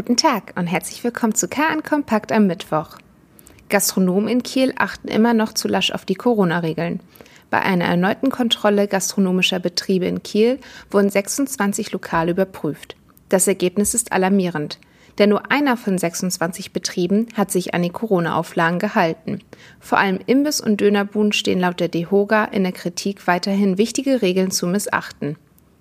Guten Tag und herzlich willkommen zu KN Kompakt am Mittwoch. Gastronomen in Kiel achten immer noch zu lasch auf die Corona-Regeln. Bei einer erneuten Kontrolle gastronomischer Betriebe in Kiel wurden 26 Lokale überprüft. Das Ergebnis ist alarmierend, denn nur einer von 26 Betrieben hat sich an die Corona-Auflagen gehalten. Vor allem Imbiss- und Dönerbuden stehen laut der DEHOGA in der Kritik, weiterhin wichtige Regeln zu missachten.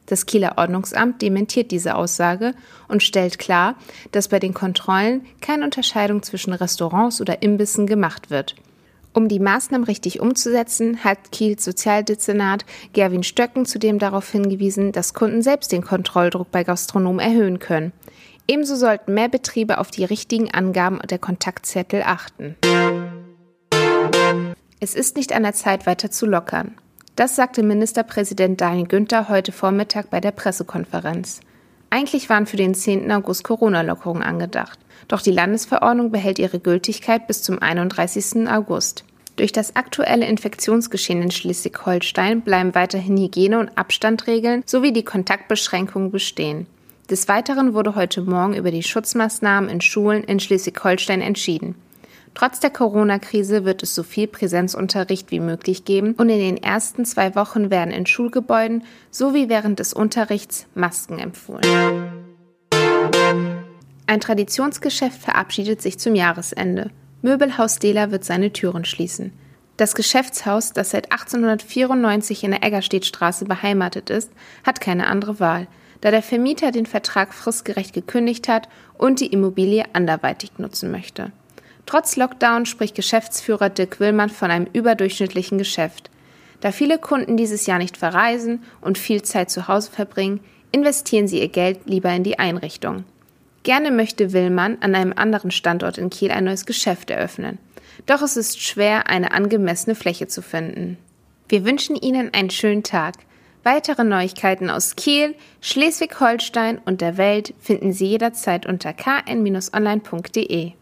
Das Kieler Ordnungsamt dementiert diese Aussage und stellt klar, dass bei den Kontrollen keine Unterscheidung zwischen Restaurants oder Imbissen gemacht wird. Um die Maßnahmen richtig umzusetzen, hat Kiels Sozialdezernat Gerwin Stöcken zudem darauf hingewiesen, dass Kunden selbst den Kontrolldruck bei Gastronomen erhöhen können. Ebenso sollten mehr Betriebe auf die richtigen Angaben der Kontaktzettel achten. Es ist nicht an der Zeit, weiter zu lockern. Das sagte Ministerpräsident Daniel Günther heute Vormittag bei der Pressekonferenz. Eigentlich waren für den 10. August Corona-Lockerungen angedacht. Doch die Landesverordnung behält ihre Gültigkeit bis zum 31. August. Durch das aktuelle Infektionsgeschehen in Schleswig-Holstein bleiben weiterhin Hygiene- und Abstandregeln sowie die Kontaktbeschränkungen bestehen. Des Weiteren wurde heute Morgen über die Schutzmaßnahmen in Schulen in Schleswig-Holstein entschieden. Trotz der Corona-Krise wird es so viel Präsenzunterricht wie möglich geben und in den ersten zwei Wochen werden in Schulgebäuden sowie während des Unterrichts Masken empfohlen. Ein Traditionsgeschäft verabschiedet sich zum Jahresende. Möbelhaus Dela wird seine Türen schließen. Das Geschäftshaus, das seit 1894 in der Eggerstedtstraße beheimatet ist, hat keine andere Wahl, da der Vermieter den Vertrag fristgerecht gekündigt hat und die Immobilie anderweitig nutzen möchte. Trotz Lockdown spricht Geschäftsführer Dirk Willmann von einem überdurchschnittlichen Geschäft. Da viele Kunden dieses Jahr nicht verreisen und viel Zeit zu Hause verbringen, investieren sie ihr Geld lieber in die Einrichtung. Gerne möchte Willmann an einem anderen Standort in Kiel ein neues Geschäft eröffnen. Doch es ist schwer, eine angemessene Fläche zu finden. Wir wünschen Ihnen einen schönen Tag. Weitere Neuigkeiten aus Kiel, Schleswig-Holstein und der Welt finden Sie jederzeit unter kn-online.de.